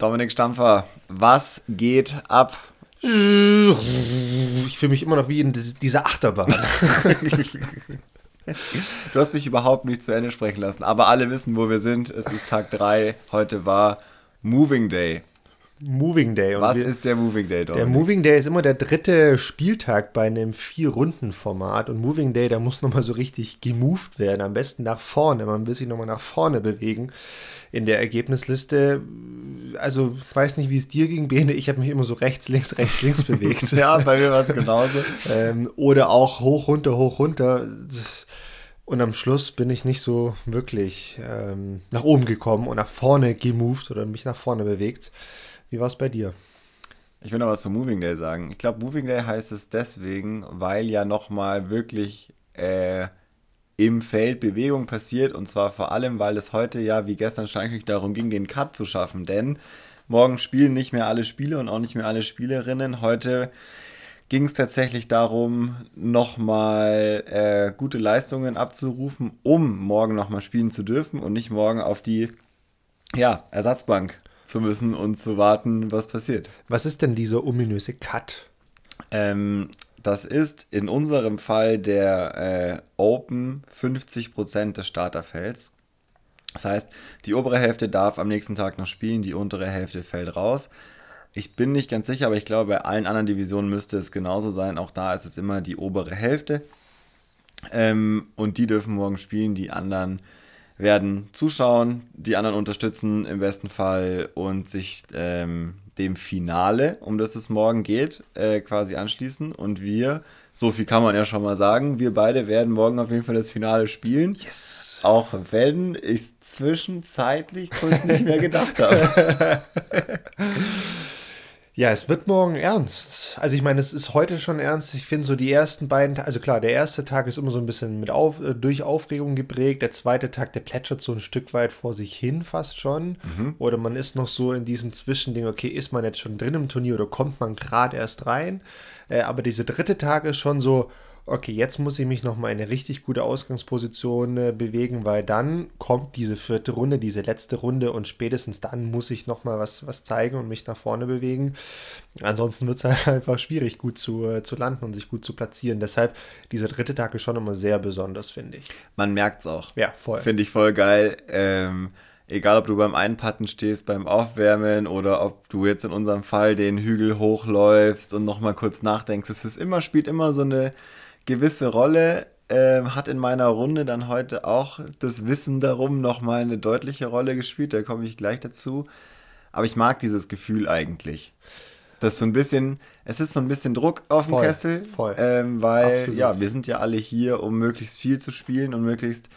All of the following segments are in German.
Dominik Stampfer, was geht ab? Ich fühle mich immer noch wie in dieser Achterbahn. Du hast mich überhaupt nicht zu Ende sprechen lassen, aber alle wissen, wo wir sind. Es ist Tag 3. Heute war Moving Day. Moving Day. Und Was wir, ist der Moving Day dort? Der Moving Day ist immer der dritte Spieltag bei einem Vier-Runden-Format. Und Moving Day, da muss nochmal so richtig gemoved werden. Am besten nach vorne. Man will sich nochmal nach vorne bewegen in der Ergebnisliste. Also, ich weiß nicht, wie es dir ging, Bene. Ich habe mich immer so rechts, links, rechts, links bewegt. ja, bei mir war es genauso. ähm, oder auch hoch, runter, hoch, runter. Und am Schluss bin ich nicht so wirklich ähm, nach oben gekommen und nach vorne gemoved oder mich nach vorne bewegt. Wie war es bei dir? Ich will noch was zum Moving Day sagen. Ich glaube, Moving Day heißt es deswegen, weil ja nochmal wirklich äh, im Feld Bewegung passiert und zwar vor allem, weil es heute ja wie gestern eigentlich darum ging, den Cut zu schaffen, denn morgen spielen nicht mehr alle Spieler und auch nicht mehr alle Spielerinnen. Heute ging es tatsächlich darum, nochmal äh, gute Leistungen abzurufen, um morgen nochmal spielen zu dürfen und nicht morgen auf die ja, Ersatzbank zu müssen und zu warten, was passiert. Was ist denn dieser ominöse Cut? Ähm, das ist in unserem Fall der äh, Open 50% des Starterfelds. Das heißt, die obere Hälfte darf am nächsten Tag noch spielen, die untere Hälfte fällt raus. Ich bin nicht ganz sicher, aber ich glaube, bei allen anderen Divisionen müsste es genauso sein. Auch da ist es immer die obere Hälfte. Ähm, und die dürfen morgen spielen, die anderen werden zuschauen, die anderen unterstützen im besten Fall und sich ähm, dem Finale, um das es morgen geht, äh, quasi anschließen. Und wir, so viel kann man ja schon mal sagen, wir beide werden morgen auf jeden Fall das Finale spielen. Yes. Auch wenn ich zwischenzeitlich kurz nicht mehr gedacht habe. Ja, es wird morgen ernst. Also ich meine, es ist heute schon ernst. Ich finde so die ersten beiden, also klar, der erste Tag ist immer so ein bisschen mit auf, äh, durch Aufregung geprägt. Der zweite Tag, der plätschert so ein Stück weit vor sich hin fast schon. Mhm. Oder man ist noch so in diesem Zwischending, okay, ist man jetzt schon drin im Turnier oder kommt man gerade erst rein? Äh, aber dieser dritte Tag ist schon so, okay, jetzt muss ich mich nochmal in eine richtig gute Ausgangsposition äh, bewegen, weil dann kommt diese vierte Runde, diese letzte Runde und spätestens dann muss ich nochmal was, was zeigen und mich nach vorne bewegen. Ansonsten wird es halt einfach schwierig, gut zu, äh, zu landen und sich gut zu platzieren. Deshalb, dieser dritte Tag ist schon immer sehr besonders, finde ich. Man merkt es auch. Ja, voll. Finde ich voll geil. Ähm, egal ob du beim Einpatten stehst, beim Aufwärmen oder ob du jetzt in unserem Fall den Hügel hochläufst und nochmal kurz nachdenkst. Es ist immer, spielt immer so eine gewisse Rolle. Äh, hat in meiner Runde dann heute auch das Wissen darum nochmal eine deutliche Rolle gespielt. Da komme ich gleich dazu. Aber ich mag dieses Gefühl eigentlich. Das ist so ein bisschen, es ist so ein bisschen Druck auf dem Kessel. Voll. Ähm, weil, Absolut. ja, wir sind ja alle hier, um möglichst viel zu spielen und möglichst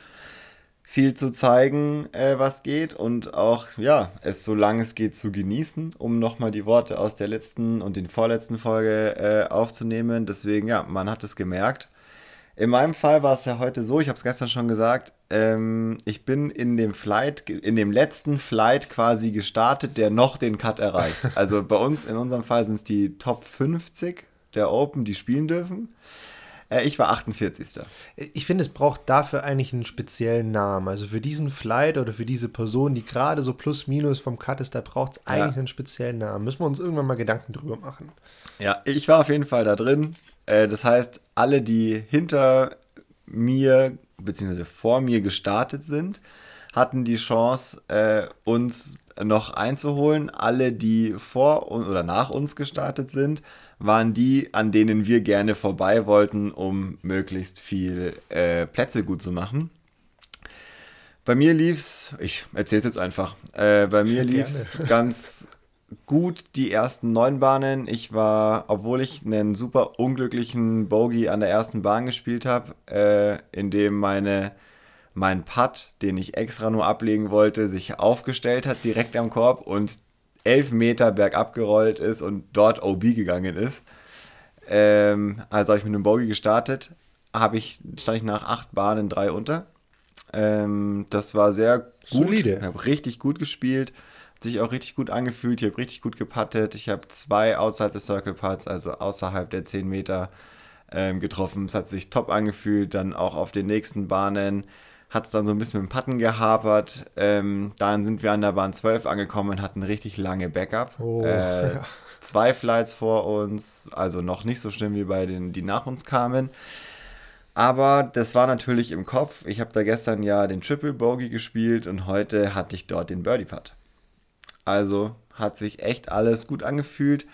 viel zu zeigen, äh, was geht und auch, ja, es so lange es geht zu genießen, um nochmal die Worte aus der letzten und den vorletzten Folge äh, aufzunehmen. Deswegen, ja, man hat es gemerkt. In meinem Fall war es ja heute so, ich habe es gestern schon gesagt, ähm, ich bin in dem Flight, in dem letzten Flight quasi gestartet, der noch den Cut erreicht. Also bei uns, in unserem Fall sind es die Top 50 der Open, die spielen dürfen. Äh, ich war 48. Ich finde, es braucht dafür eigentlich einen speziellen Namen. Also für diesen Flight oder für diese Person, die gerade so plus minus vom Cut ist, da braucht es eigentlich ja. einen speziellen Namen. Müssen wir uns irgendwann mal Gedanken drüber machen. Ja, ich war auf jeden Fall da drin. Äh, das heißt, alle, die hinter mir bzw. vor mir gestartet sind, hatten die Chance, äh, uns noch einzuholen. Alle, die vor oder nach uns gestartet sind, waren die, an denen wir gerne vorbei wollten, um möglichst viel äh, Plätze gut zu machen. Bei mir lief's, ich erzähle es jetzt einfach, äh, bei mir lief's ganz gut die ersten neun Bahnen. Ich war, obwohl ich einen super unglücklichen Bogey an der ersten Bahn gespielt habe, äh, in dem meine mein Putt, den ich extra nur ablegen wollte, sich aufgestellt hat direkt am Korb und elf Meter bergab gerollt ist und dort OB gegangen ist. Ähm, also habe ich mit einem Bogey gestartet, habe ich, stand ich nach acht Bahnen drei unter. Ähm, das war sehr gut. Solide. Ich habe richtig gut gespielt, hat sich auch richtig gut angefühlt. Ich habe richtig gut gepattet. Ich habe zwei Outside the Circle Putts, also außerhalb der 10 Meter ähm, getroffen. Es hat sich top angefühlt. Dann auch auf den nächsten Bahnen hat es dann so ein bisschen mit dem Patten gehapert. Ähm, dann sind wir an der Bahn 12 angekommen und hatten richtig lange Backup. Oh, äh, ja. Zwei Flights vor uns, also noch nicht so schlimm wie bei denen, die nach uns kamen. Aber das war natürlich im Kopf. Ich habe da gestern ja den Triple Bogey gespielt und heute hatte ich dort den Birdie Putt. Also hat sich echt alles gut angefühlt.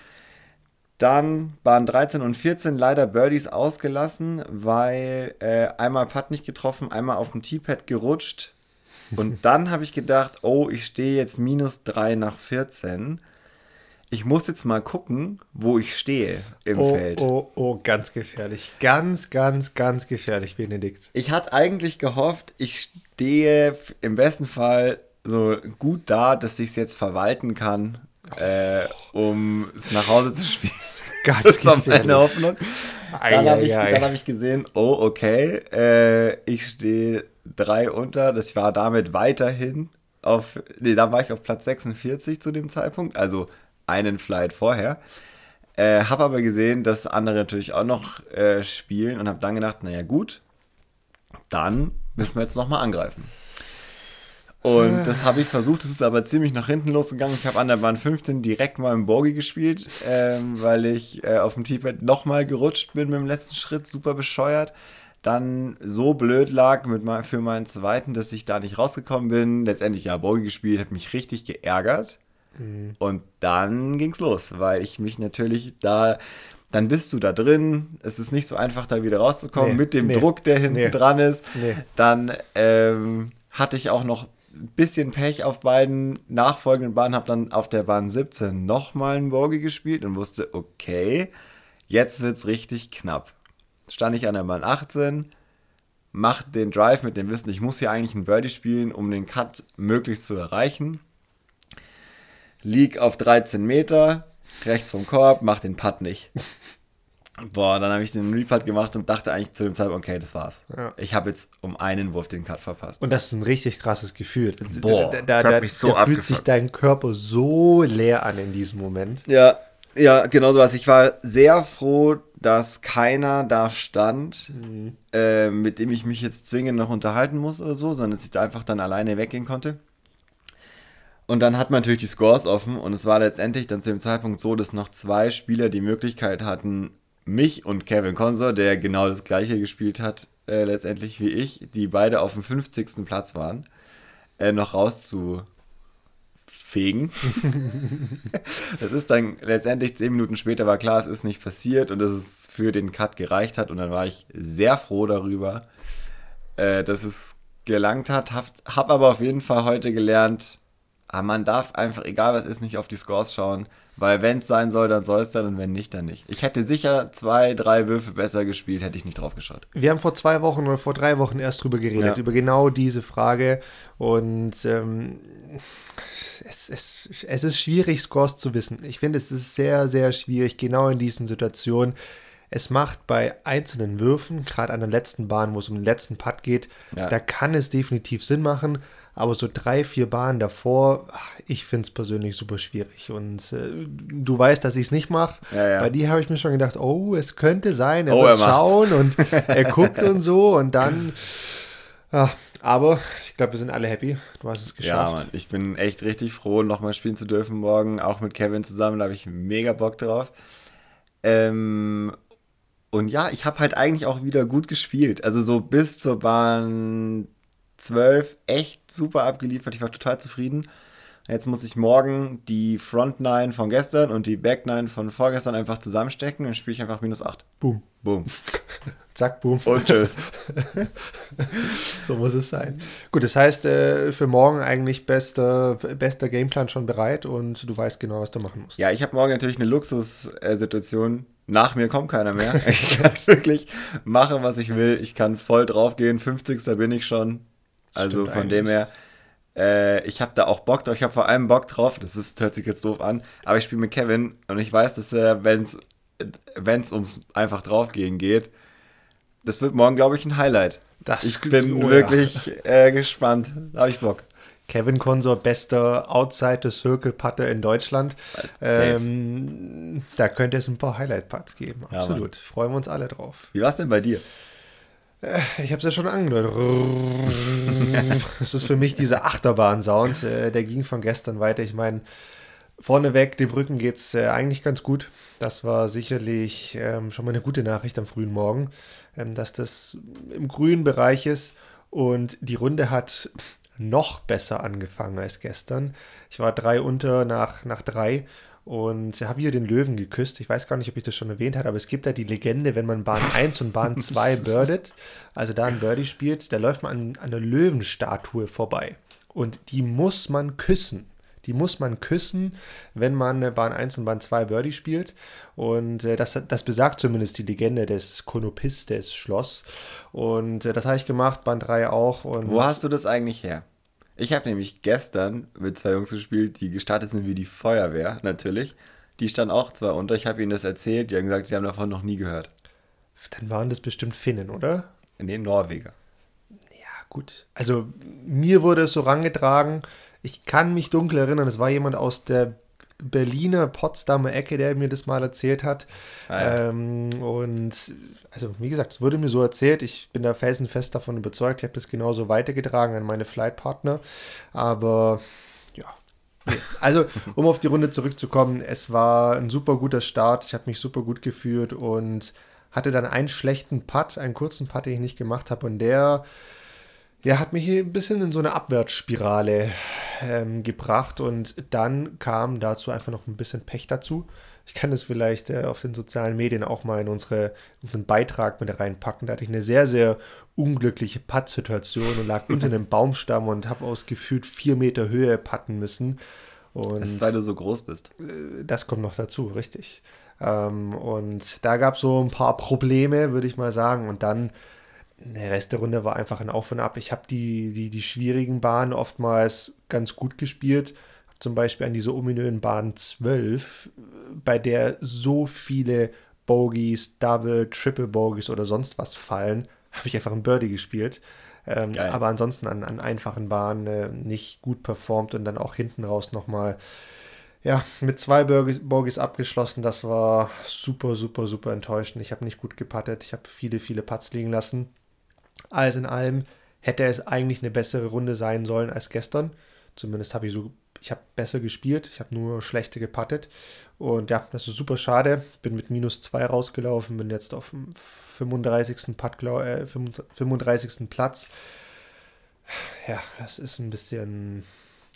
Dann waren 13 und 14 leider Birdies ausgelassen, weil äh, einmal Putt nicht getroffen, einmal auf dem Teepad gerutscht. Und dann habe ich gedacht, oh, ich stehe jetzt minus 3 nach 14. Ich muss jetzt mal gucken, wo ich stehe im Oh, Feld. oh, oh, ganz gefährlich. Ganz, ganz, ganz gefährlich, Benedikt. Ich hatte eigentlich gehofft, ich stehe im besten Fall so gut da, dass ich es jetzt verwalten kann, äh, um es nach Hause zu spielen. Ganz Das war meine Hoffnung. Dann habe ich, dann hab ich gesehen, oh, okay, äh, ich stehe drei unter. Das war damit weiterhin auf, nee, da war ich auf Platz 46 zu dem Zeitpunkt, also einen Flight vorher. Äh, habe aber gesehen, dass andere natürlich auch noch äh, spielen und habe dann gedacht, naja gut, dann müssen wir jetzt nochmal angreifen. Und das habe ich versucht, das ist aber ziemlich nach hinten losgegangen. Ich habe an der Bahn 15 direkt mal im Bogie gespielt, ähm, weil ich äh, auf dem Teepad nochmal gerutscht bin mit dem letzten Schritt, super bescheuert. Dann so blöd lag mit mein, für meinen zweiten, dass ich da nicht rausgekommen bin. Letztendlich ja Bogie gespielt, hat mich richtig geärgert. Und dann ging's los, weil ich mich natürlich da, dann bist du da drin. Es ist nicht so einfach, da wieder rauszukommen Nee, mit dem nee, Druck, der hinten nee, dran ist. Dann ähm, hatte ich auch noch ein bisschen Pech auf beiden nachfolgenden Bahnen, habe dann auf der Bahn 17 nochmal einen Bogie gespielt und wusste, okay, jetzt wird's richtig knapp. Stand ich an der Bahn 18, mach den Drive mit dem Wissen, ich muss hier eigentlich einen Birdie spielen, um den Cut möglichst zu erreichen. Lieg auf 13 Meter, rechts vom Korb, mach den Putt nicht. Boah, dann habe ich den Reputt gemacht und dachte eigentlich zu dem Zeitpunkt, okay, das war's. Ja. Ich habe jetzt um einen Wurf den Cut verpasst. Und das ist ein richtig krasses Gefühl. Boah, da, da, da, mich so da fühlt sich dein Körper so leer an in diesem Moment. Ja, ja, genau so was. Ich war sehr froh, dass keiner da stand, äh, mit dem ich mich jetzt zwingend noch unterhalten muss oder so, sondern dass ich da einfach dann alleine weggehen konnte. Und dann hat man natürlich die Scores offen und es war letztendlich dann zu dem Zeitpunkt so, dass noch zwei Spieler die Möglichkeit hatten, mich und Kevin Consor, der genau das gleiche gespielt hat, äh, letztendlich wie ich, die beide auf dem 50. Platz waren, äh, noch rauszufegen. Das ist dann letztendlich zehn Minuten später war klar, es ist nicht passiert und dass es für den Cut gereicht hat. Und dann war ich sehr froh darüber, äh, dass es gelangt hat. Hab, hab aber auf jeden Fall heute gelernt, ah, man darf einfach, egal was ist, nicht auf die Scores schauen. Weil wenn es sein soll, dann soll es dann und wenn nicht, dann nicht. Ich hätte sicher zwei, drei Würfe besser gespielt, hätte ich nicht drauf geschaut. Wir haben vor zwei Wochen oder vor drei Wochen erst drüber geredet, Ja. über genau diese Frage. Und ähm, es, es, es ist schwierig, Scores zu wissen. Ich finde, es ist sehr, sehr schwierig, genau in diesen Situationen. Es macht bei einzelnen Würfen, gerade an der letzten Bahn, wo es um den letzten Putt geht, Ja. da kann es definitiv Sinn machen. Aber so drei, vier Bahnen davor, ach, ich finde es persönlich super schwierig. Und äh, du weißt, dass ich es nicht mache. Ja, ja. Bei dir habe ich mir schon gedacht, oh, es könnte sein, er Oh, wird er schauen und er guckt und so und dann. Ja, aber ich glaube, wir sind alle happy. Du hast es Ja, geschafft. Mann, ich bin echt richtig froh, nochmal spielen zu dürfen morgen, auch mit Kevin zusammen, da habe ich mega Bock drauf. Ähm, und ja, ich habe halt eigentlich auch wieder gut gespielt. Also so bis zur Bahn 12 echt super abgeliefert. Ich war total zufrieden. Jetzt muss ich morgen die Front 9 von gestern und die Back 9 von vorgestern einfach zusammenstecken und spiele ich einfach minus 8. Boom. Boom. Zack, boom. Und tschüss. So muss es sein. Gut, das heißt, äh, für morgen eigentlich bester, bester Gameplan schon bereit und du weißt genau, was du machen musst. Ja, ich habe morgen natürlich eine Luxussituation. Nach mir kommt keiner mehr. Ich kann wirklich machen, was ich will. Ich kann voll draufgehen. 50. bin ich schon. Also Stimmt von dem eigentlich. her, äh, ich habe da auch Bock drauf. Ich habe vor allem Bock drauf. Das ist, hört sich jetzt doof an. Aber ich spiele mit Kevin und ich weiß, dass er, wenn es ums einfach draufgehen geht, das wird morgen, glaube ich, ein Highlight. Das ich bin oh ja. wirklich äh, gespannt. Da habe ich Bock. Kevin Konsor, bester Outside the Circle Putter in Deutschland. Ähm, da könnte es ein paar Highlight-Putts geben. Ja, Absolut. Freuen wir uns alle drauf. Wie war es denn bei dir? Äh, ich habe es ja schon angedeutet. das ist für mich dieser Achterbahn-Sound. Äh, der ging von gestern weiter. Ich meine, vorneweg, dem Rücken geht es äh, eigentlich ganz gut. Das war sicherlich ähm, schon mal eine gute Nachricht am frühen Morgen, ähm, dass das im grünen Bereich ist. Und die Runde hat noch besser angefangen als gestern. Ich war drei unter nach, nach drei und habe hier den Löwen geküsst. Ich weiß gar nicht, ob ich das schon erwähnt habe, aber es gibt da die Legende, wenn man Bahn 1 und Bahn 2 birdet, also da ein Birdie spielt, da läuft man an, an einer Löwenstatue vorbei. Und die muss man küssen. Die muss man küssen, wenn man Bahn 1 und Bahn 2 Birdie spielt. Und äh, das, das besagt zumindest die Legende des Konopistes Schloss. Und äh, das habe ich gemacht, Bahn 3 auch. Und Wo hast du das eigentlich her? Ich habe nämlich gestern mit zwei Jungs gespielt, die gestartet sind wie die Feuerwehr, natürlich. Die standen auch zwar unter, ich habe ihnen das erzählt, die haben gesagt, sie haben davon noch nie gehört. Dann waren das bestimmt Finnen, oder? Nee, Norweger. Ja, gut. Also mir wurde es so rangetragen, ich kann mich dunkel erinnern, es war jemand aus der Berliner Potsdamer Ecke, der mir das mal erzählt hat. Ah, ja. ähm, und also, wie gesagt, es wurde mir so erzählt. Ich bin da felsenfest davon überzeugt. Ich habe das genauso weitergetragen an meine Flightpartner. Aber ja. Also, um auf die Runde zurückzukommen, es war ein super guter Start. Ich habe mich super gut gefühlt und hatte dann einen schlechten Putt, einen kurzen Putt, den ich nicht gemacht habe. Und der ja, hat mich ein bisschen in so eine Abwärtsspirale ähm, gebracht und dann kam dazu einfach noch ein bisschen Pech dazu. Ich kann das vielleicht äh, auf den sozialen Medien auch mal in unsere, unseren Beitrag mit reinpacken. Da hatte ich eine sehr, sehr unglückliche Pattsituation und lag unter einem Baumstamm und habe aus gefühlt vier Meter Höhe patten müssen. Und das ist, weil du so groß bist. Äh, das kommt noch dazu, richtig. Ähm, und da gab es so ein paar Probleme, würde ich mal sagen. Und dann der Rest der Runde war einfach ein Auf und Ab. Ich habe die, die, die schwierigen Bahnen oftmals ganz gut gespielt. Zum Beispiel an dieser ominösen Bahn 12, bei der so viele Bogies, Double, Triple Bogies oder sonst was fallen, habe ich einfach ein Birdie gespielt. Ähm, aber ansonsten an, an einfachen Bahnen äh, nicht gut performt und dann auch hinten raus nochmal ja, mit zwei Bogies, Bogies abgeschlossen. Das war super, super, super enttäuschend. Ich habe nicht gut gepattet. Ich habe viele, viele Putts liegen lassen. Alles in allem hätte es eigentlich eine bessere Runde sein sollen als gestern. Zumindest habe ich so, ich habe besser gespielt, ich habe nur schlechte gepattet. Und ja, das ist super schade. Bin mit minus 2 rausgelaufen, bin jetzt auf dem 35. Putt, äh, 35. Platz. Ja, das ist ein bisschen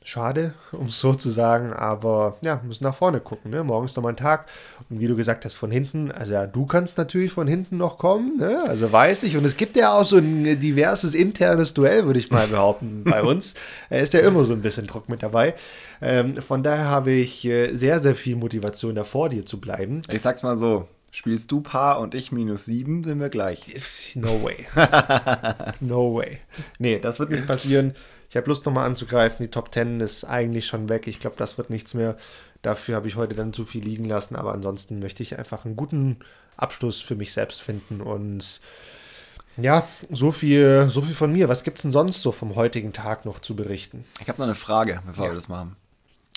schade, um es so zu sagen, aber ja, müssen nach vorne gucken. Ne? Morgen ist noch mal ein Tag und wie du gesagt hast, von hinten, also ja, du kannst natürlich von hinten noch kommen, ne? also weiß ich. Und es gibt ja auch so ein diverses internes Duell, würde ich mal behaupten, bei uns. Da ist ja immer so ein bisschen Druck mit dabei. Ähm, von daher habe ich äh, sehr, sehr viel Motivation, da vor dir zu bleiben. Ich sag's mal so, Spielst du Paar und ich minus sieben, sind wir gleich. No way. no way. Nee, das wird nicht passieren. Ich habe Lust nochmal anzugreifen. Die Top 10 ist eigentlich schon weg. Ich glaube, das wird nichts mehr. Dafür habe ich heute dann zu viel liegen lassen. Aber ansonsten möchte ich einfach einen guten Abschluss für mich selbst finden. Und ja, so viel, so viel von mir. Was gibt es denn sonst so vom heutigen Tag noch zu berichten? Ich habe noch eine Frage, bevor ja. wir das machen.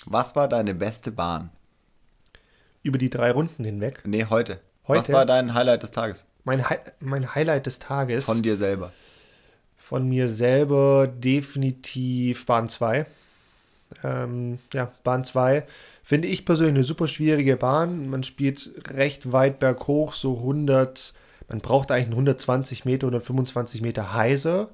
Was war deine beste Bahn? Über die drei Runden hinweg? Nee, heute. heute? Was war dein Highlight des Tages? Mein, Hi mein Highlight des Tages? Von dir selber von mir selber definitiv Bahn 2. Ähm, ja, Bahn 2 finde ich persönlich eine super schwierige Bahn. Man spielt recht weit berghoch, so 100, man braucht eigentlich 120 Meter, 125 Meter heiser,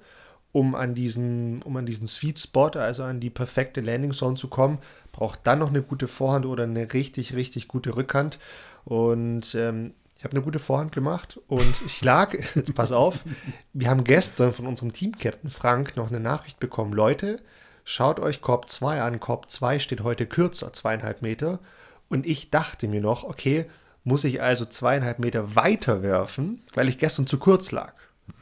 um an diesen, um an diesen Sweet Spot, also an die perfekte Landing Zone zu kommen. Braucht dann noch eine gute Vorhand oder eine richtig, richtig gute Rückhand. Und ähm, ich habe eine gute Vorhand gemacht und ich lag, jetzt pass auf, wir haben gestern von unserem Team-Captain Frank noch eine Nachricht bekommen. Leute, schaut euch Korb 2 an. Korb 2 steht heute kürzer, zweieinhalb Meter. Und ich dachte mir noch, okay, muss ich also zweieinhalb Meter weiter werfen, weil ich gestern zu kurz lag.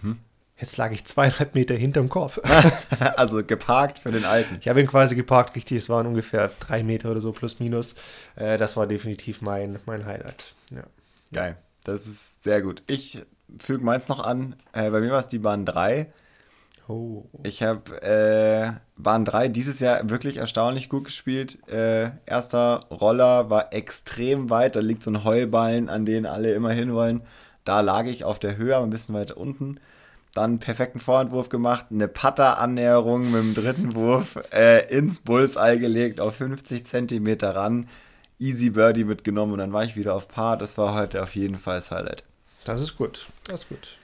Mhm. Jetzt lag ich zweieinhalb Meter hinterm Korb. also geparkt für den alten. Ich habe ihn quasi geparkt, richtig. Es waren ungefähr drei Meter oder so plus minus. Äh, das war definitiv mein, mein Highlight. Ja. Geil. Das ist sehr gut. Ich füge meins noch an. Äh, bei mir war es die Bahn 3. Oh. Ich habe äh, Bahn 3 dieses Jahr wirklich erstaunlich gut gespielt. Äh, erster Roller war extrem weit. Da liegt so ein Heuballen, an den alle immer hinwollen. Da lag ich auf der Höhe, aber ein bisschen weiter unten. dann perfekten Vorhandwurf gemacht, eine Putter-Annäherung mit dem dritten Wurf äh, ins Bullseye gelegt, auf 50 Zentimeter ran, easy Birdie mitgenommen und dann war ich wieder auf Paar. Das war heute auf jeden Fall das Highlight. Das ist gut, das ist gut.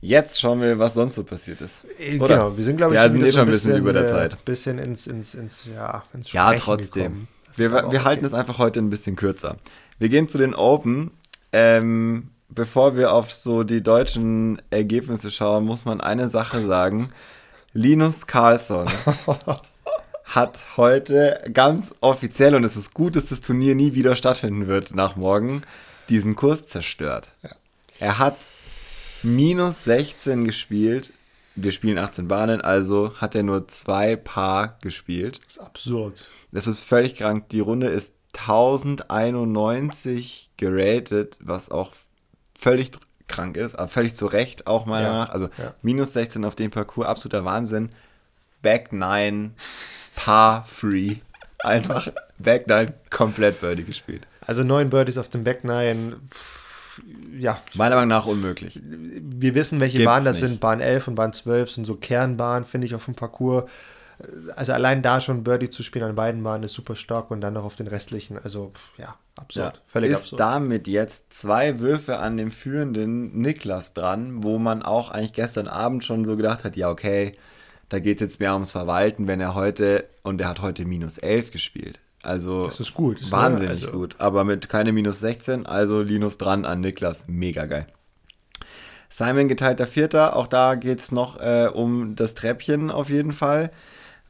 Jetzt schauen wir, was sonst so passiert ist. Äh, Oder? Genau, wir sind, glaube ich, ja, sind eh schon ein bisschen, bisschen, über der Zeit. Ein äh, bisschen ins, ins, ins, ja, ins Ja, trotzdem. Wir, wir okay. halten es einfach heute ein bisschen kürzer. Wir gehen zu den Open. Ähm, bevor wir auf so die deutschen Ergebnisse schauen, muss man eine Sache sagen. Linus Carlsson hat heute ganz offiziell, und es ist gut, dass das Turnier nie wieder stattfinden wird nach morgen, diesen Kurs zerstört. Ja. Er hat minus 16 gespielt. Wir spielen 18 Bahnen, also hat er nur zwei Paar gespielt. Das ist absurd. Das ist völlig krank. Die Runde ist 1091 geratet, was auch völlig krank ist, aber völlig zu Recht auch meiner ja, Also ja. minus 16 auf dem Parcours, absoluter Wahnsinn. Back 9, Par Free. Einfach Back 9 komplett Birdie gespielt. Also neun Birdies auf dem Back 9. Ja. Meiner Meinung nach unmöglich. Wir wissen, welche Gibt's Bahnen das nicht. sind. Bahn 11 und Bahn 12 sind so Kernbahnen, finde ich, auf dem Parcours also allein da schon Birdie zu spielen an beiden Bahnen ist super stark und dann noch auf den restlichen, also ja, absurd. Ja, völlig ist absurd. damit jetzt zwei Würfe an dem führenden Niklas dran, wo man auch eigentlich gestern Abend schon so gedacht hat, ja okay, da geht es jetzt mehr ums Verwalten, wenn er heute, und er hat heute minus 11 gespielt. Also das ist gut. wahnsinnig also. gut. Aber mit keine minus 16, also Linus dran an Niklas. Mega geil. Simon geteilter Vierter, auch da geht es noch äh, um das Treppchen auf jeden Fall.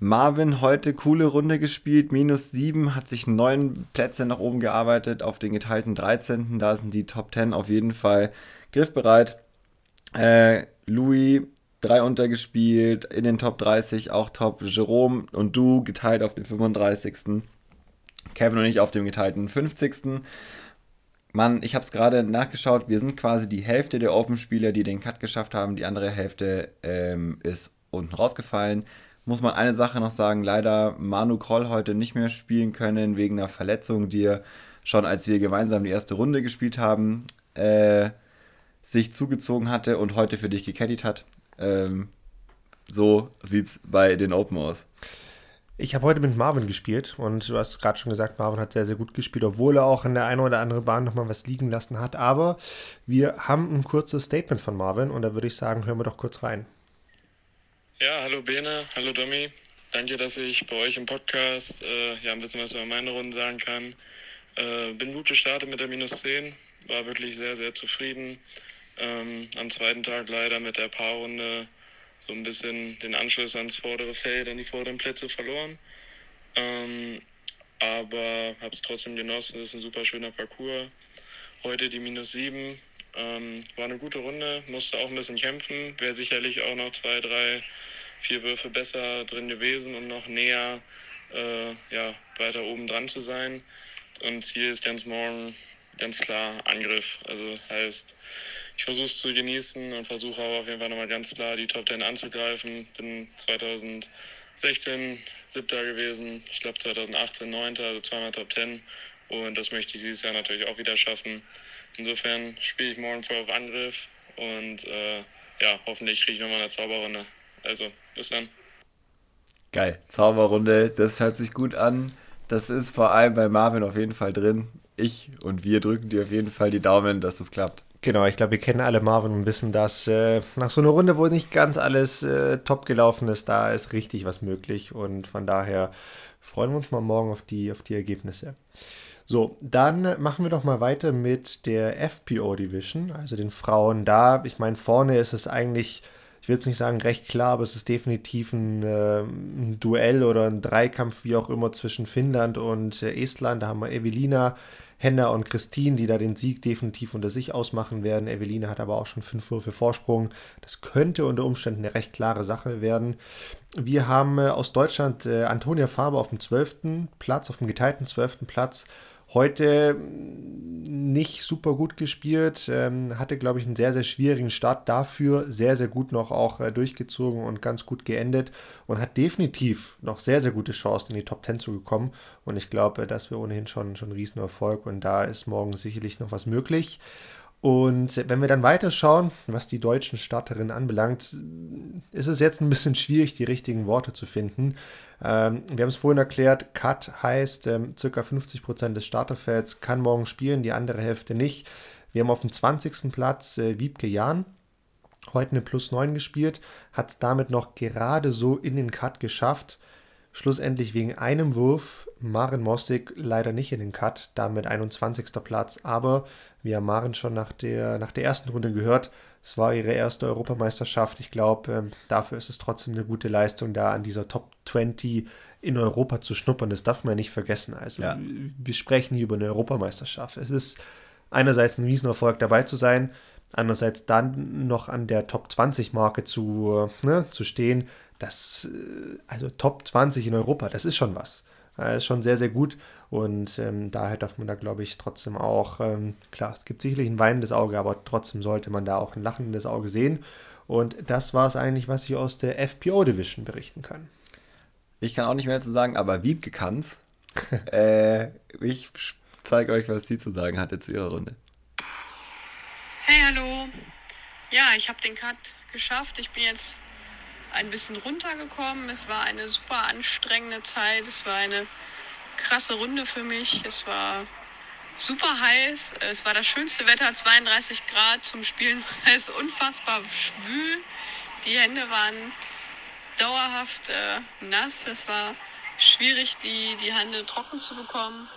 Marvin heute coole Runde gespielt, minus 7, hat sich neun Plätze nach oben gearbeitet auf den geteilten 13. Da sind die Top 10 auf jeden Fall griffbereit. Äh, Louis drei untergespielt, in den Top 30 auch top. Jerome und du geteilt auf den 35. Kevin und ich auf dem geteilten 50. Mann, ich habe es gerade nachgeschaut, wir sind quasi die Hälfte der Open-Spieler, die den Cut geschafft haben. Die andere Hälfte ähm, ist unten rausgefallen muss man eine Sache noch sagen. Leider Manu Kroll heute nicht mehr spielen können wegen einer Verletzung, die er schon als wir gemeinsam die erste Runde gespielt haben, äh, sich zugezogen hatte und heute für dich gecaddied hat. Ähm, so es bei den Open aus. Ich habe heute mit Marvin gespielt und du hast gerade schon gesagt, Marvin hat sehr, sehr gut gespielt, obwohl er auch in der einen oder anderen Bahn nochmal was liegen lassen hat. Aber wir haben ein kurzes Statement von Marvin und da würde ich sagen, hören wir doch kurz rein. Ja, hallo Bene, hallo Domi. Danke, dass ich bei euch im Podcast äh, ja, ein bisschen was über meine Runden sagen kann. Äh, bin gut gestartet mit der Minus 10, war wirklich sehr, sehr zufrieden. Ähm, am zweiten Tag leider mit der Paarrunde so ein bisschen den Anschluss ans vordere Feld, an die vorderen Plätze verloren. Ähm, aber habe es trotzdem genossen, das ist ein super schöner Parcours. Heute die Minus 7, ähm, war eine gute Runde, musste auch ein bisschen kämpfen, wäre sicherlich auch noch zwei, drei vier Würfe besser drin gewesen und noch näher äh, ja, weiter oben dran zu sein. Und Ziel ist ganz morgen ganz klar Angriff. Also heißt, ich versuche es zu genießen und versuche auch auf jeden Fall nochmal ganz klar die Top 10 anzugreifen. Bin 2016 siebter gewesen, ich glaube 2018 neunter, also zweimal Top 10. Und das möchte ich dieses Jahr natürlich auch wieder schaffen. Insofern spiele ich morgen voll auf Angriff und äh, ja, hoffentlich kriege ich nochmal eine Zauberrunde. Also, bis dann. Geil, Zauberrunde, das hört sich gut an. Das ist vor allem bei Marvin auf jeden Fall drin. Ich und wir drücken dir auf jeden Fall die Daumen, dass das klappt. Genau, ich glaube, wir kennen alle Marvin und wissen, dass äh, nach so einer Runde, wo nicht ganz alles äh, top gelaufen ist, da ist richtig was möglich. Und von daher freuen wir uns mal morgen auf die, auf die Ergebnisse. So, dann machen wir doch mal weiter mit der FPO Division, also den Frauen. Da, ich meine, vorne ist es eigentlich ich will jetzt nicht sagen recht klar, aber es ist definitiv ein, äh, ein Duell oder ein Dreikampf, wie auch immer, zwischen Finnland und äh, Estland. Da haben wir Evelina, Henna und Christine, die da den Sieg definitiv unter sich ausmachen werden. Evelina hat aber auch schon fünf Würfe Vorsprung. Das könnte unter Umständen eine recht klare Sache werden. Wir haben äh, aus Deutschland äh, Antonia Faber auf dem 12. Platz, auf dem geteilten 12. Platz. Heute nicht super gut gespielt, ähm, hatte, glaube ich, einen sehr, sehr schwierigen Start dafür, sehr, sehr gut noch auch äh, durchgezogen und ganz gut geendet und hat definitiv noch sehr, sehr gute Chancen, in die Top 10 zu kommen. Und ich glaube, das wäre ohnehin schon, schon ein Riesenerfolg und da ist morgen sicherlich noch was möglich. Und wenn wir dann weiterschauen, was die deutschen Starterinnen anbelangt, ist es jetzt ein bisschen schwierig, die richtigen Worte zu finden. Ähm, wir haben es vorhin erklärt, Cut heißt, ähm, circa 50% des Starterfelds kann morgen spielen, die andere Hälfte nicht. Wir haben auf dem 20. Platz äh, Wiebke Jahn, heute eine Plus 9 gespielt, hat es damit noch gerade so in den Cut geschafft. Schlussendlich wegen einem Wurf Maren Mossig leider nicht in den Cut, damit 21. Platz. Aber wir haben Maren schon nach der, nach der ersten Runde gehört. Es war ihre erste Europameisterschaft. Ich glaube, ähm, dafür ist es trotzdem eine gute Leistung, da an dieser Top 20 in Europa zu schnuppern. Das darf man ja nicht vergessen. Also, ja. wir sprechen hier über eine Europameisterschaft. Es ist einerseits ein Riesenerfolg dabei zu sein, andererseits dann noch an der Top 20 Marke zu, ne, zu stehen. Das, äh, also Top 20 in Europa, das ist schon was. Das ist schon sehr, sehr gut. Und ähm, daher darf man da, glaube ich, trotzdem auch, ähm, klar, es gibt sicherlich ein weinendes Auge, aber trotzdem sollte man da auch ein lachendes Auge sehen. Und das war es eigentlich, was ich aus der FPO Division berichten kann. Ich kann auch nicht mehr zu sagen, aber Wiebke kann's. äh, ich zeige euch, was sie zu sagen hatte zu ihrer Runde. Hey, hallo. Ja, ich habe den Cut geschafft. Ich bin jetzt ein bisschen runtergekommen. Es war eine super anstrengende Zeit. Es war eine krasse Runde für mich. Es war super heiß. Es war das schönste Wetter, 32 Grad zum Spielen. Es ist unfassbar schwül. Die Hände waren dauerhaft äh, nass. Es war schwierig, die, die Hände trocken zu bekommen.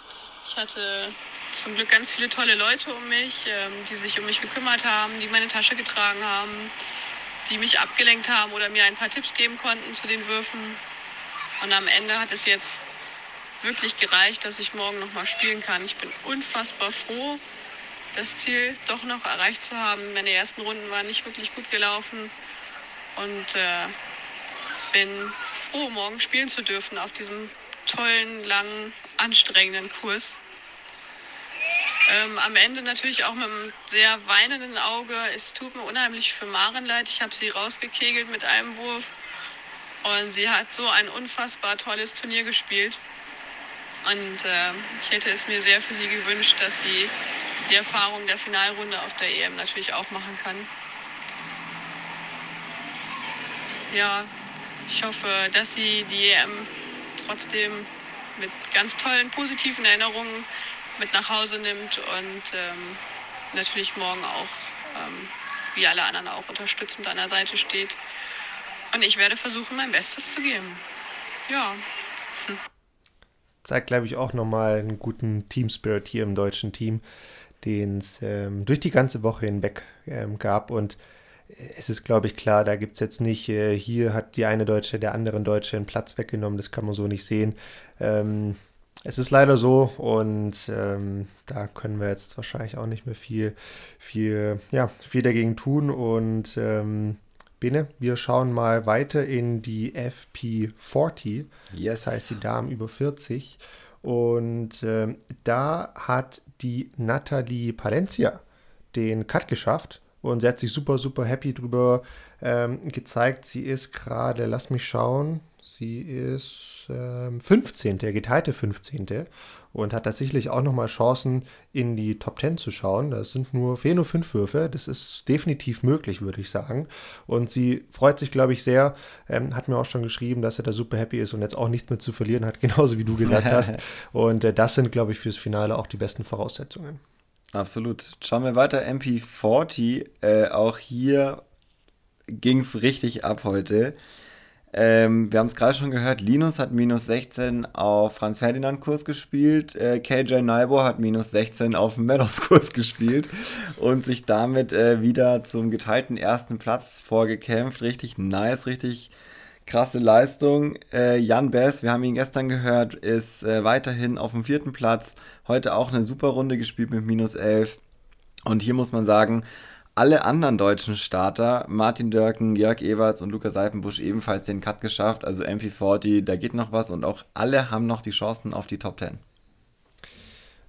Ich hatte zum Glück ganz viele tolle Leute um mich, ähm, die sich um mich gekümmert haben, die meine Tasche getragen haben, die mich abgelenkt haben oder mir ein paar Tipps geben konnten zu den Würfen. Und am Ende hat es jetzt wirklich gereicht, dass ich morgen noch mal spielen kann. Ich bin unfassbar froh, das Ziel doch noch erreicht zu haben. Meine ersten Runden waren nicht wirklich gut gelaufen und äh, bin froh, morgen spielen zu dürfen auf diesem tollen, langen, anstrengenden Kurs. Ähm, am Ende natürlich auch mit einem sehr weinenden Auge. Es tut mir unheimlich für Maren leid. Ich habe sie rausgekegelt mit einem Wurf. Und sie hat so ein unfassbar tolles Turnier gespielt. Und äh, ich hätte es mir sehr für sie gewünscht, dass sie die Erfahrung der Finalrunde auf der EM natürlich auch machen kann. Ja, ich hoffe, dass sie die EM trotzdem mit ganz tollen positiven Erinnerungen mit nach Hause nimmt und ähm, natürlich morgen auch, ähm, wie alle anderen auch, unterstützend an der Seite steht. Und ich werde versuchen, mein Bestes zu geben. Ja. Hm. Zeigt, glaube ich, auch nochmal einen guten Team-Spirit hier im deutschen Team, den es ähm, durch die ganze Woche hinweg ähm, gab. Und es ist, glaube ich, klar, da gibt es jetzt nicht, äh, hier hat die eine Deutsche der anderen Deutsche einen Platz weggenommen, das kann man so nicht sehen. Ähm, es ist leider so und ähm, da können wir jetzt wahrscheinlich auch nicht mehr viel, viel, ja, viel dagegen tun. Und ähm, Bene, wir schauen mal weiter in die FP40. Yes. Das heißt die Damen über 40. Und ähm, da hat die Nathalie Palencia den Cut geschafft und sie hat sich super, super happy drüber ähm, gezeigt. Sie ist gerade, lass mich schauen, Sie ist ähm, 15., geteilte 15. und hat tatsächlich auch nochmal Chancen, in die Top 10 zu schauen. Das sind nur, fehlen nur fünf Würfe. Das ist definitiv möglich, würde ich sagen. Und sie freut sich, glaube ich, sehr. Ähm, hat mir auch schon geschrieben, dass er da super happy ist und jetzt auch nichts mehr zu verlieren hat, genauso wie du gesagt hast. Und äh, das sind, glaube ich, fürs Finale auch die besten Voraussetzungen. Absolut. Schauen wir weiter. MP40. Äh, auch hier ging es richtig ab heute. Ähm, wir haben es gerade schon gehört, Linus hat minus 16 auf Franz Ferdinand Kurs gespielt, äh, KJ Naibo hat minus 16 auf Meadows Kurs gespielt und sich damit äh, wieder zum geteilten ersten Platz vorgekämpft. Richtig nice, richtig krasse Leistung. Äh, Jan Bess, wir haben ihn gestern gehört, ist äh, weiterhin auf dem vierten Platz. Heute auch eine super Runde gespielt mit minus 11. Und hier muss man sagen, alle anderen deutschen Starter, Martin Dörken, Jörg Ewerts und Luca Seifenbusch, ebenfalls den Cut geschafft. Also MP40, da geht noch was und auch alle haben noch die Chancen auf die Top 10.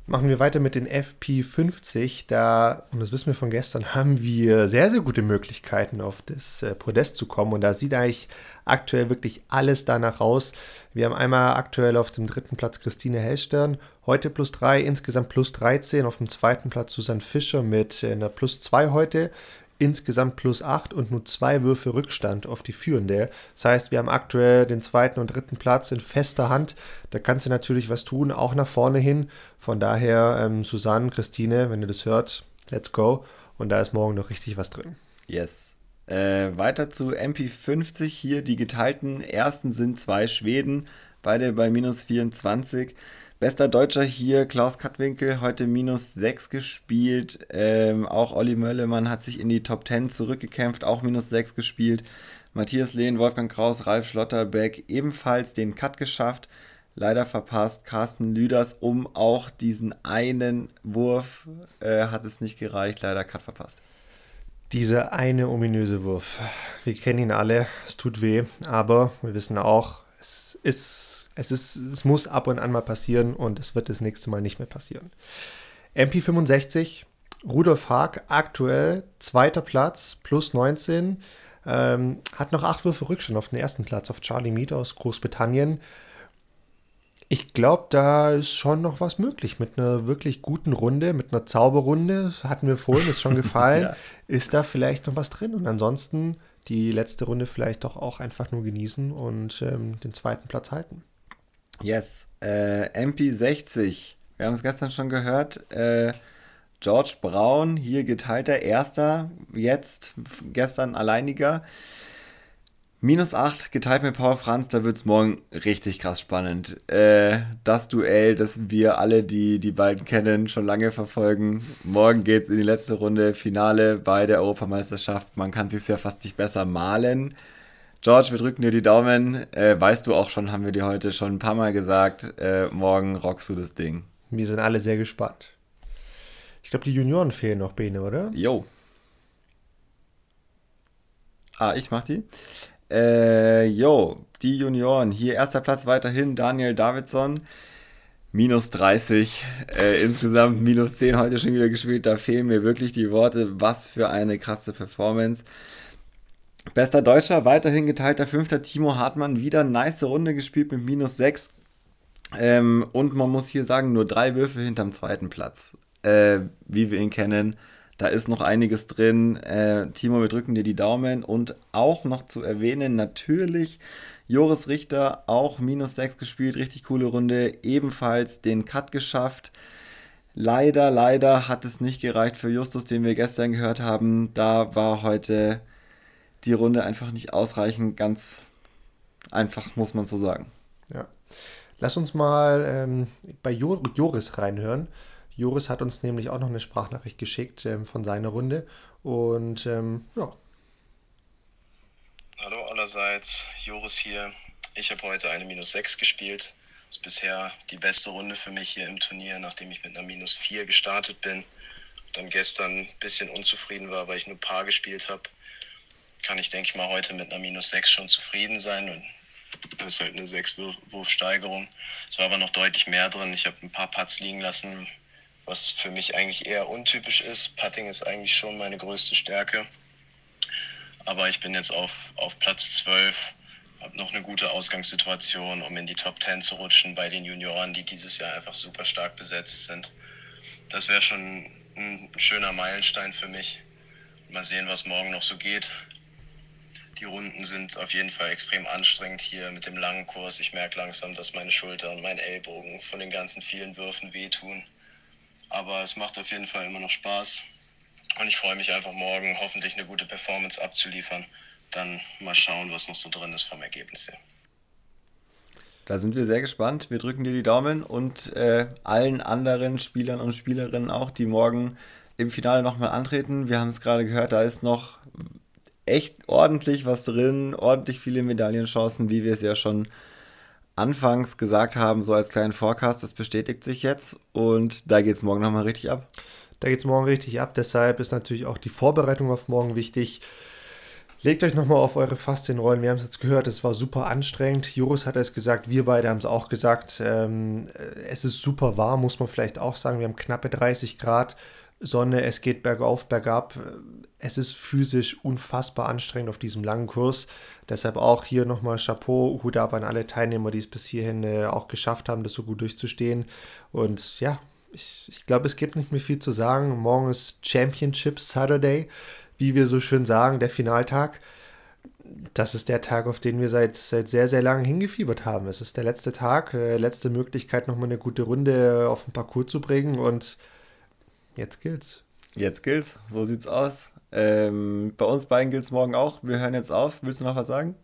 Machen wir weiter mit den FP50. Da, und das wissen wir von gestern, haben wir sehr, sehr gute Möglichkeiten, auf das äh, Podest zu kommen. Und da sieht eigentlich aktuell wirklich alles danach aus. Wir haben einmal aktuell auf dem dritten Platz Christine Hellstern, heute plus 3, insgesamt plus 13. Auf dem zweiten Platz Susanne Fischer mit äh, einer plus 2 heute insgesamt plus 8 und nur zwei Würfe Rückstand auf die Führende. Das heißt, wir haben aktuell den zweiten und dritten Platz in fester Hand. Da kannst du natürlich was tun, auch nach vorne hin. Von daher, ähm, Susanne, Christine, wenn ihr das hört, let's go. Und da ist morgen noch richtig was drin. Yes. Äh, weiter zu MP50 hier. Die geteilten ersten sind zwei Schweden, beide bei minus 24. Bester Deutscher hier, Klaus Kattwinkel, heute minus 6 gespielt. Ähm, auch Olli Möllemann hat sich in die Top 10 zurückgekämpft, auch minus 6 gespielt. Matthias Lehn, Wolfgang Kraus, Ralf Schlotterbeck ebenfalls den Cut geschafft. Leider verpasst Carsten Lüders um auch diesen einen Wurf. Äh, hat es nicht gereicht, leider Cut verpasst. Dieser eine ominöse Wurf. Wir kennen ihn alle, es tut weh, aber wir wissen auch, es ist es, ist, es muss ab und an mal passieren und es wird das nächste Mal nicht mehr passieren. MP65, Rudolf Haag, aktuell zweiter Platz, plus 19, ähm, hat noch acht Würfe Rückstand auf den ersten Platz, auf Charlie Mead aus Großbritannien. Ich glaube, da ist schon noch was möglich mit einer wirklich guten Runde, mit einer Zauberrunde. Hatten wir vorhin, ist schon gefallen. ja. Ist da vielleicht noch was drin? Und ansonsten die letzte Runde vielleicht doch auch einfach nur genießen und ähm, den zweiten Platz halten. Yes. Äh, MP60. Wir haben es gestern schon gehört. Äh, George Brown, hier geteilter Erster, jetzt gestern alleiniger. Minus 8 geteilt mit Paul Franz, da wird es morgen richtig krass spannend. Äh, das Duell, das wir alle, die die beiden kennen, schon lange verfolgen. Morgen geht es in die letzte Runde, Finale bei der Europameisterschaft. Man kann sich ja fast nicht besser malen. George, wir drücken dir die Daumen. Äh, weißt du auch schon, haben wir dir heute schon ein paar Mal gesagt. Äh, morgen rockst du das Ding. Wir sind alle sehr gespannt. Ich glaube, die Junioren fehlen noch, Bene, oder? Jo. Ah, ich mach die. Äh, jo, die Junioren. Hier erster Platz weiterhin Daniel Davidson. Minus 30, äh, insgesamt minus 10 heute schon wieder gespielt. Da fehlen mir wirklich die Worte. Was für eine krasse Performance. Bester Deutscher, weiterhin geteilter Fünfter, Timo Hartmann, wieder nice Runde gespielt mit minus 6. Ähm, und man muss hier sagen, nur drei Würfe hinterm zweiten Platz, äh, wie wir ihn kennen. Da ist noch einiges drin. Äh, Timo, wir drücken dir die Daumen. Und auch noch zu erwähnen, natürlich Joris Richter, auch minus 6 gespielt, richtig coole Runde, ebenfalls den Cut geschafft. Leider, leider hat es nicht gereicht für Justus, den wir gestern gehört haben. Da war heute die Runde einfach nicht ausreichen. Ganz einfach, muss man so sagen. Ja. Lass uns mal ähm, bei Joris reinhören. Joris hat uns nämlich auch noch eine Sprachnachricht geschickt ähm, von seiner Runde. Und ähm, ja. Hallo allerseits, Joris hier. Ich habe heute eine Minus 6 gespielt. Das ist bisher die beste Runde für mich hier im Turnier, nachdem ich mit einer Minus 4 gestartet bin. Dann gestern ein bisschen unzufrieden war, weil ich nur Paar gespielt habe kann ich, denke ich mal, heute mit einer minus 6 schon zufrieden sein. Und das ist halt eine 6-Wurfsteigerung. Es war aber noch deutlich mehr drin. Ich habe ein paar Putts liegen lassen, was für mich eigentlich eher untypisch ist. Putting ist eigentlich schon meine größte Stärke. Aber ich bin jetzt auf, auf Platz 12, habe noch eine gute Ausgangssituation, um in die Top 10 zu rutschen bei den Junioren, die dieses Jahr einfach super stark besetzt sind. Das wäre schon ein schöner Meilenstein für mich. Mal sehen, was morgen noch so geht. Die Runden sind auf jeden Fall extrem anstrengend hier mit dem langen Kurs. Ich merke langsam, dass meine Schulter und mein Ellbogen von den ganzen vielen Würfen wehtun. Aber es macht auf jeden Fall immer noch Spaß. Und ich freue mich einfach morgen, hoffentlich eine gute Performance abzuliefern. Dann mal schauen, was noch so drin ist vom Ergebnis her. Da sind wir sehr gespannt. Wir drücken dir die Daumen und äh, allen anderen Spielern und Spielerinnen auch, die morgen im Finale nochmal antreten. Wir haben es gerade gehört, da ist noch echt ordentlich was drin, ordentlich viele Medaillenchancen, wie wir es ja schon anfangs gesagt haben, so als kleinen Forecast. Das bestätigt sich jetzt und da geht es morgen nochmal richtig ab. Da geht es morgen richtig ab, deshalb ist natürlich auch die Vorbereitung auf morgen wichtig. Legt euch nochmal auf eure Faszienrollen. Wir haben es jetzt gehört, es war super anstrengend. Joris hat es gesagt, wir beide haben es auch gesagt. Ähm, es ist super warm, muss man vielleicht auch sagen. Wir haben knappe 30 Grad Sonne, es geht bergauf, bergab es ist physisch unfassbar anstrengend auf diesem langen Kurs. Deshalb auch hier nochmal Chapeau, Hut ab an alle Teilnehmer, die es bis hierhin äh, auch geschafft haben, das so gut durchzustehen. Und ja, ich, ich glaube, es gibt nicht mehr viel zu sagen. Morgen ist Championship Saturday, wie wir so schön sagen, der Finaltag. Das ist der Tag, auf den wir seit, seit sehr, sehr langem hingefiebert haben. Es ist der letzte Tag, äh, letzte Möglichkeit, nochmal eine gute Runde auf den Parcours zu bringen und jetzt gilt's. Jetzt gilt's, so sieht's aus. Ähm, bei uns beiden gilt's morgen auch. Wir hören jetzt auf. Willst du noch was sagen?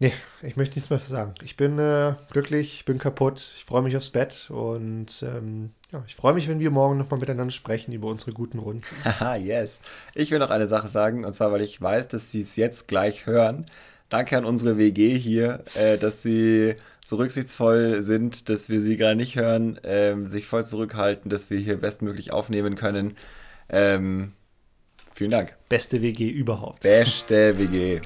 Nee, ich möchte nichts mehr sagen. Ich bin äh, glücklich, ich bin kaputt, ich freue mich aufs Bett und ähm, ja, ich freue mich, wenn wir morgen nochmal miteinander sprechen über unsere guten Runden. Haha, yes. Ich will noch eine Sache sagen, und zwar, weil ich weiß, dass Sie es jetzt gleich hören. Danke an unsere WG hier, äh, dass Sie so rücksichtsvoll sind, dass wir Sie gerade nicht hören, ähm, sich voll zurückhalten, dass wir hier bestmöglich aufnehmen können. Ähm, vielen Dank. Beste WG überhaupt. Beste WG.